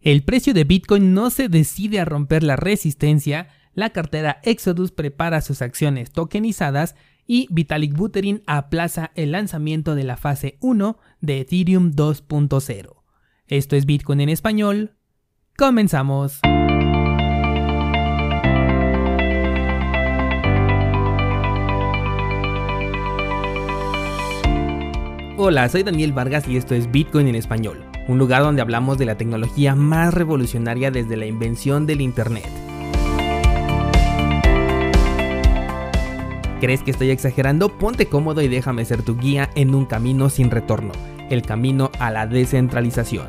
El precio de Bitcoin no se decide a romper la resistencia, la cartera Exodus prepara sus acciones tokenizadas y Vitalik Buterin aplaza el lanzamiento de la fase 1 de Ethereum 2.0. Esto es Bitcoin en español. Comenzamos. Hola, soy Daniel Vargas y esto es Bitcoin en español un lugar donde hablamos de la tecnología más revolucionaria desde la invención del Internet. ¿Crees que estoy exagerando? Ponte cómodo y déjame ser tu guía en un camino sin retorno, el camino a la descentralización.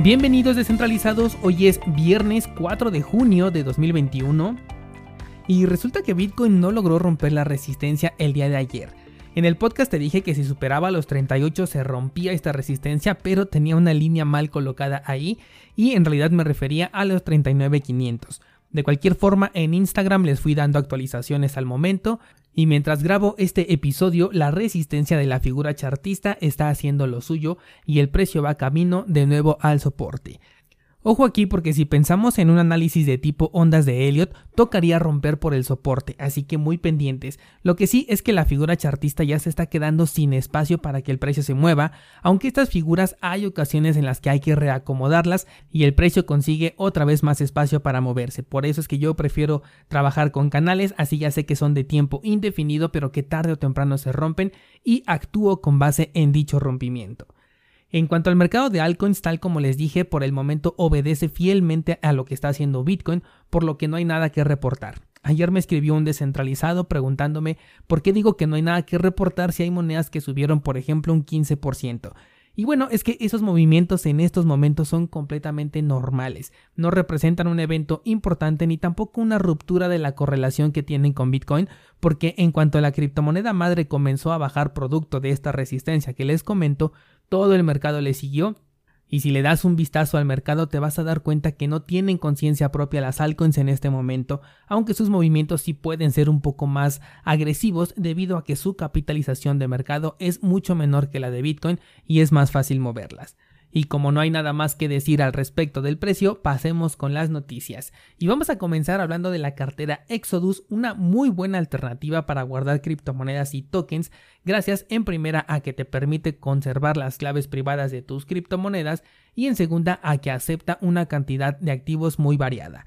Bienvenidos descentralizados, hoy es viernes 4 de junio de 2021 y resulta que Bitcoin no logró romper la resistencia el día de ayer en el podcast te dije que si superaba los 38 se rompía esta resistencia, pero tenía una línea mal colocada ahí y en realidad me refería a los 39.500. De cualquier forma, en Instagram les fui dando actualizaciones al momento y mientras grabo este episodio, la resistencia de la figura chartista está haciendo lo suyo y el precio va camino de nuevo al soporte. Ojo aquí porque si pensamos en un análisis de tipo ondas de Elliot, tocaría romper por el soporte, así que muy pendientes. Lo que sí es que la figura chartista ya se está quedando sin espacio para que el precio se mueva, aunque estas figuras hay ocasiones en las que hay que reacomodarlas y el precio consigue otra vez más espacio para moverse. Por eso es que yo prefiero trabajar con canales, así ya sé que son de tiempo indefinido, pero que tarde o temprano se rompen y actúo con base en dicho rompimiento. En cuanto al mercado de altcoins, tal como les dije, por el momento obedece fielmente a lo que está haciendo Bitcoin, por lo que no hay nada que reportar. Ayer me escribió un descentralizado preguntándome por qué digo que no hay nada que reportar si hay monedas que subieron, por ejemplo, un 15%. Y bueno, es que esos movimientos en estos momentos son completamente normales, no representan un evento importante ni tampoco una ruptura de la correlación que tienen con Bitcoin, porque en cuanto la criptomoneda madre comenzó a bajar producto de esta resistencia que les comento, todo el mercado le siguió y si le das un vistazo al mercado te vas a dar cuenta que no tienen conciencia propia las altcoins en este momento, aunque sus movimientos sí pueden ser un poco más agresivos debido a que su capitalización de mercado es mucho menor que la de Bitcoin y es más fácil moverlas. Y como no hay nada más que decir al respecto del precio, pasemos con las noticias. Y vamos a comenzar hablando de la cartera Exodus, una muy buena alternativa para guardar criptomonedas y tokens, gracias en primera a que te permite conservar las claves privadas de tus criptomonedas y en segunda a que acepta una cantidad de activos muy variada.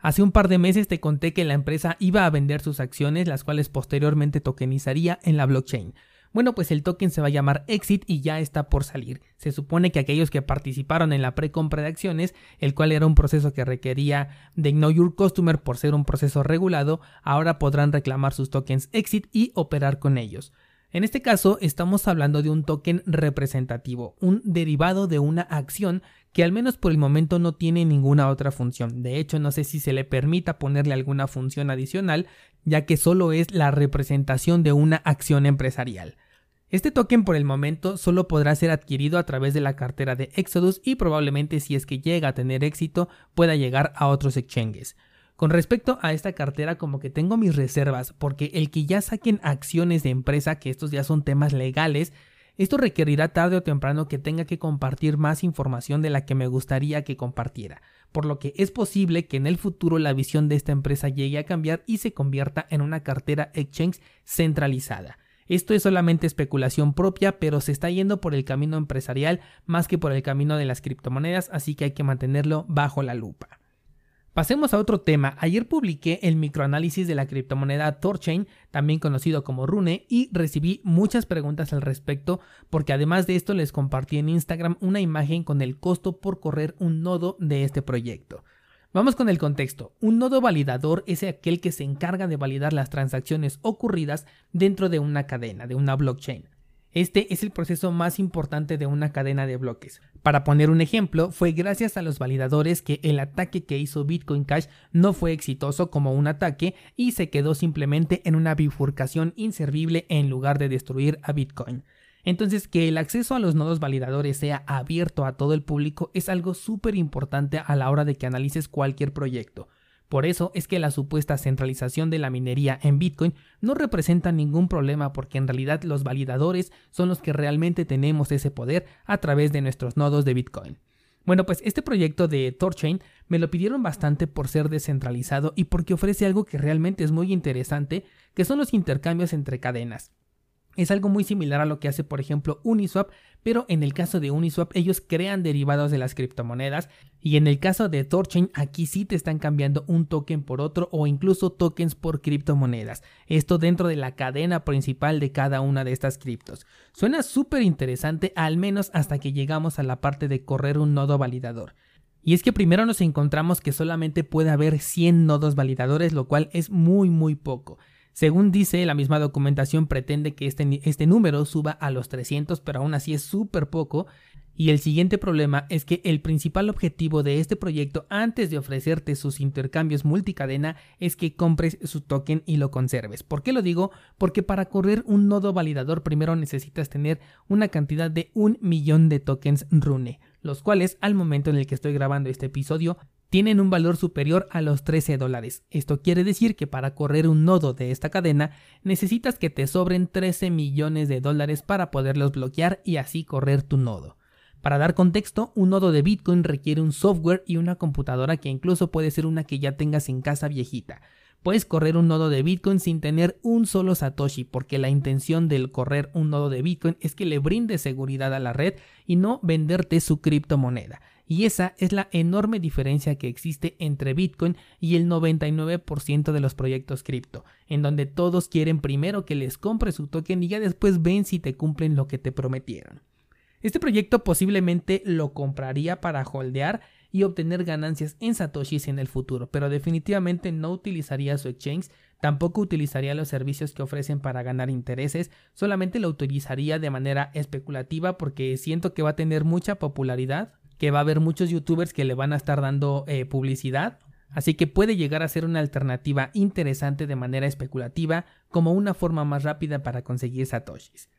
Hace un par de meses te conté que la empresa iba a vender sus acciones, las cuales posteriormente tokenizaría en la blockchain. Bueno, pues el token se va a llamar Exit y ya está por salir. Se supone que aquellos que participaron en la precompra de acciones, el cual era un proceso que requería de Know Your Customer por ser un proceso regulado, ahora podrán reclamar sus tokens Exit y operar con ellos. En este caso estamos hablando de un token representativo, un derivado de una acción que al menos por el momento no tiene ninguna otra función. De hecho, no sé si se le permita ponerle alguna función adicional, ya que solo es la representación de una acción empresarial. Este token por el momento solo podrá ser adquirido a través de la cartera de Exodus y probablemente si es que llega a tener éxito pueda llegar a otros exchanges. Con respecto a esta cartera como que tengo mis reservas porque el que ya saquen acciones de empresa, que estos ya son temas legales, esto requerirá tarde o temprano que tenga que compartir más información de la que me gustaría que compartiera, por lo que es posible que en el futuro la visión de esta empresa llegue a cambiar y se convierta en una cartera exchange centralizada. Esto es solamente especulación propia, pero se está yendo por el camino empresarial más que por el camino de las criptomonedas, así que hay que mantenerlo bajo la lupa. Pasemos a otro tema. Ayer publiqué el microanálisis de la criptomoneda Torchain, también conocido como Rune, y recibí muchas preguntas al respecto, porque además de esto les compartí en Instagram una imagen con el costo por correr un nodo de este proyecto. Vamos con el contexto. Un nodo validador es aquel que se encarga de validar las transacciones ocurridas dentro de una cadena, de una blockchain. Este es el proceso más importante de una cadena de bloques. Para poner un ejemplo, fue gracias a los validadores que el ataque que hizo Bitcoin Cash no fue exitoso como un ataque y se quedó simplemente en una bifurcación inservible en lugar de destruir a Bitcoin. Entonces, que el acceso a los nodos validadores sea abierto a todo el público es algo súper importante a la hora de que analices cualquier proyecto Por eso es que la supuesta centralización de la minería en Bitcoin no representa ningún problema porque en realidad los validadores son los que realmente tenemos ese poder a través de nuestros nodos de Bitcoin. Bueno, pues este proyecto de Torchain me lo pidieron bastante por ser descentralizado y porque ofrece algo que realmente es muy interesante, que son los intercambios entre cadenas. Es algo muy similar a lo que hace por ejemplo Uniswap, pero en el caso de Uniswap ellos crean derivados de las criptomonedas y en el caso de Torchain aquí sí te están cambiando un token por otro o incluso tokens por criptomonedas. Esto dentro de la cadena principal de cada una de estas criptos. Suena súper interesante al menos hasta que llegamos a la parte de correr un nodo validador. Y es que primero nos encontramos que solamente puede haber 100 nodos validadores, lo cual es muy muy poco. Según dice, la misma documentación pretende que este, este número suba a los 300, pero aún así es súper poco. Y el siguiente problema es que el principal objetivo de este proyecto antes de ofrecerte sus intercambios multicadena es que compres su token y lo conserves. ¿Por qué lo digo? Porque para correr un nodo validador primero necesitas tener una cantidad de un millón de tokens Rune, los cuales al momento en el que estoy grabando este episodio tienen un valor superior a los 13 dólares. Esto quiere decir que para correr un nodo de esta cadena necesitas que te sobren 13 millones de dólares para poderlos bloquear y así correr tu nodo. Para dar contexto, un nodo de Bitcoin requiere un software y una computadora que incluso puede ser una que ya tengas en casa viejita. Puedes correr un nodo de Bitcoin sin tener un solo Satoshi, porque la intención del correr un nodo de Bitcoin es que le brinde seguridad a la red y no venderte su criptomoneda. Y esa es la enorme diferencia que existe entre Bitcoin y el 99% de los proyectos cripto, en donde todos quieren primero que les compre su token y ya después ven si te cumplen lo que te prometieron. Este proyecto posiblemente lo compraría para holdear y obtener ganancias en satoshis en el futuro, pero definitivamente no utilizaría su exchange, tampoco utilizaría los servicios que ofrecen para ganar intereses, solamente lo utilizaría de manera especulativa porque siento que va a tener mucha popularidad que va a haber muchos youtubers que le van a estar dando eh, publicidad. Así que puede llegar a ser una alternativa interesante de manera especulativa como una forma más rápida para conseguir satoshis.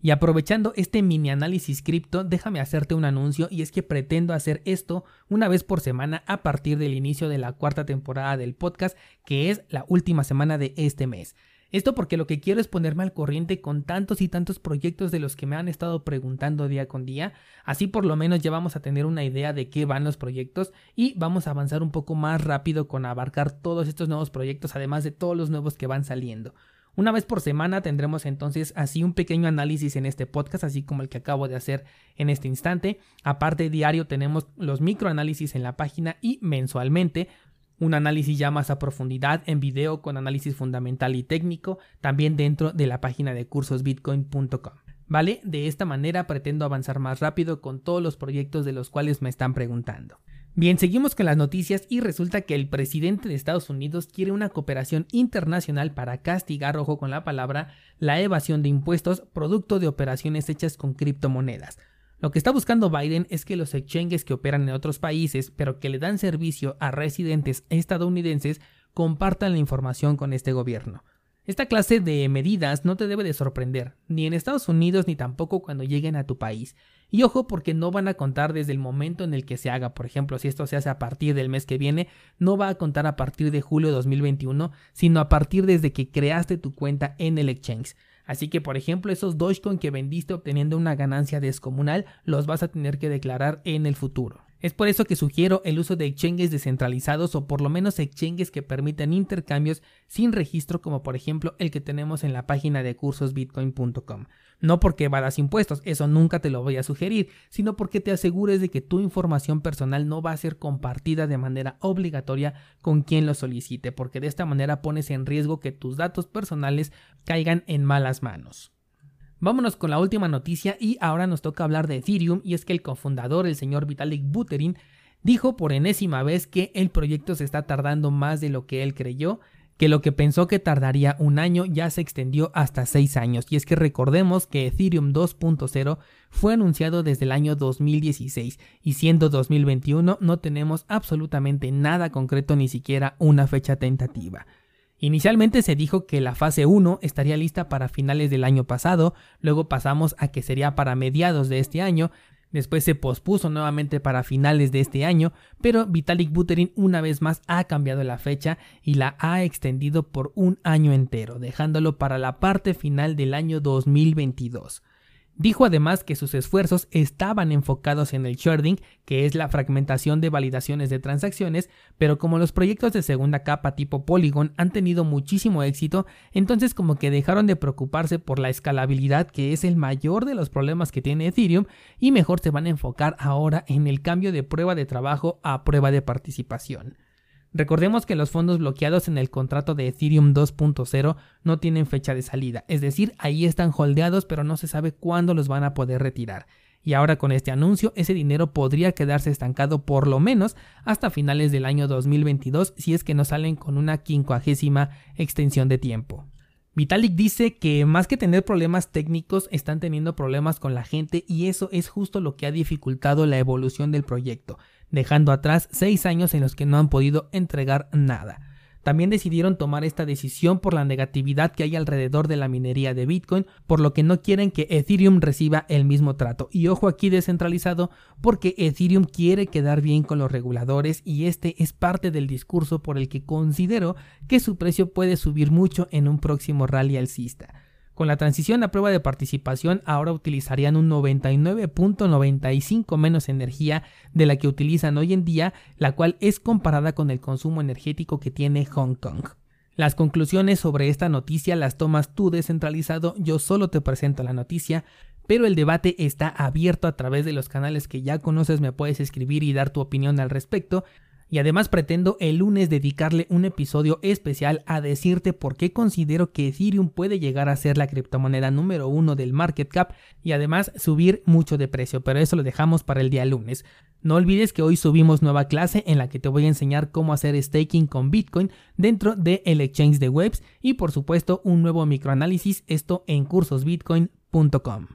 Y aprovechando este mini análisis cripto, déjame hacerte un anuncio y es que pretendo hacer esto una vez por semana a partir del inicio de la cuarta temporada del podcast, que es la última semana de este mes. Esto porque lo que quiero es ponerme al corriente con tantos y tantos proyectos de los que me han estado preguntando día con día, así por lo menos ya vamos a tener una idea de qué van los proyectos y vamos a avanzar un poco más rápido con abarcar todos estos nuevos proyectos, además de todos los nuevos que van saliendo. Una vez por semana tendremos entonces así un pequeño análisis en este podcast, así como el que acabo de hacer en este instante. Aparte diario tenemos los microanálisis en la página y mensualmente un análisis ya más a profundidad en video con análisis fundamental y técnico, también dentro de la página de cursosbitcoin.com. ¿Vale? De esta manera pretendo avanzar más rápido con todos los proyectos de los cuales me están preguntando. Bien, seguimos con las noticias y resulta que el presidente de Estados Unidos quiere una cooperación internacional para castigar, ojo con la palabra, la evasión de impuestos producto de operaciones hechas con criptomonedas. Lo que está buscando Biden es que los exchanges que operan en otros países, pero que le dan servicio a residentes estadounidenses, compartan la información con este gobierno. Esta clase de medidas no te debe de sorprender, ni en Estados Unidos ni tampoco cuando lleguen a tu país. Y ojo porque no van a contar desde el momento en el que se haga, por ejemplo, si esto se hace a partir del mes que viene, no va a contar a partir de julio de 2021, sino a partir desde que creaste tu cuenta en el exchange. Así que, por ejemplo, esos Dogecoin que vendiste obteniendo una ganancia descomunal, los vas a tener que declarar en el futuro. Es por eso que sugiero el uso de exchanges descentralizados o por lo menos exchanges que permitan intercambios sin registro como por ejemplo el que tenemos en la página de cursosbitcoin.com. No porque evadas impuestos, eso nunca te lo voy a sugerir, sino porque te asegures de que tu información personal no va a ser compartida de manera obligatoria con quien lo solicite, porque de esta manera pones en riesgo que tus datos personales caigan en malas manos. Vámonos con la última noticia y ahora nos toca hablar de Ethereum y es que el cofundador, el señor Vitalik Buterin, dijo por enésima vez que el proyecto se está tardando más de lo que él creyó, que lo que pensó que tardaría un año ya se extendió hasta seis años. Y es que recordemos que Ethereum 2.0 fue anunciado desde el año 2016 y siendo 2021 no tenemos absolutamente nada concreto ni siquiera una fecha tentativa. Inicialmente se dijo que la fase 1 estaría lista para finales del año pasado, luego pasamos a que sería para mediados de este año, Después se pospuso nuevamente para finales de este año, pero Vitalik Buterin una vez más ha cambiado la fecha y la ha extendido por un año entero, dejándolo para la parte final del año 2022. Dijo además que sus esfuerzos estaban enfocados en el sharding, que es la fragmentación de validaciones de transacciones, pero como los proyectos de segunda capa tipo Polygon han tenido muchísimo éxito, entonces como que dejaron de preocuparse por la escalabilidad, que es el mayor de los problemas que tiene Ethereum, y mejor se van a enfocar ahora en el cambio de prueba de trabajo a prueba de participación. Recordemos que los fondos bloqueados en el contrato de Ethereum 2.0 no tienen fecha de salida, es decir, ahí están holdeados pero no se sabe cuándo los van a poder retirar. Y ahora con este anuncio ese dinero podría quedarse estancado por lo menos hasta finales del año 2022 si es que no salen con una quincuagésima extensión de tiempo. Vitalik dice que más que tener problemas técnicos están teniendo problemas con la gente y eso es justo lo que ha dificultado la evolución del proyecto dejando atrás seis años en los que no han podido entregar nada. También decidieron tomar esta decisión por la negatividad que hay alrededor de la minería de Bitcoin, por lo que no quieren que Ethereum reciba el mismo trato. Y ojo aquí descentralizado, porque Ethereum quiere quedar bien con los reguladores y este es parte del discurso por el que considero que su precio puede subir mucho en un próximo rally alcista. Con la transición a prueba de participación ahora utilizarían un 99.95 menos energía de la que utilizan hoy en día, la cual es comparada con el consumo energético que tiene Hong Kong. Las conclusiones sobre esta noticia las tomas tú descentralizado, yo solo te presento la noticia, pero el debate está abierto a través de los canales que ya conoces, me puedes escribir y dar tu opinión al respecto. Y además pretendo el lunes dedicarle un episodio especial a decirte por qué considero que Ethereum puede llegar a ser la criptomoneda número uno del market cap y además subir mucho de precio, pero eso lo dejamos para el día lunes. No olvides que hoy subimos nueva clase en la que te voy a enseñar cómo hacer staking con Bitcoin dentro del el exchange de webs y por supuesto un nuevo microanálisis, esto en cursosbitcoin.com.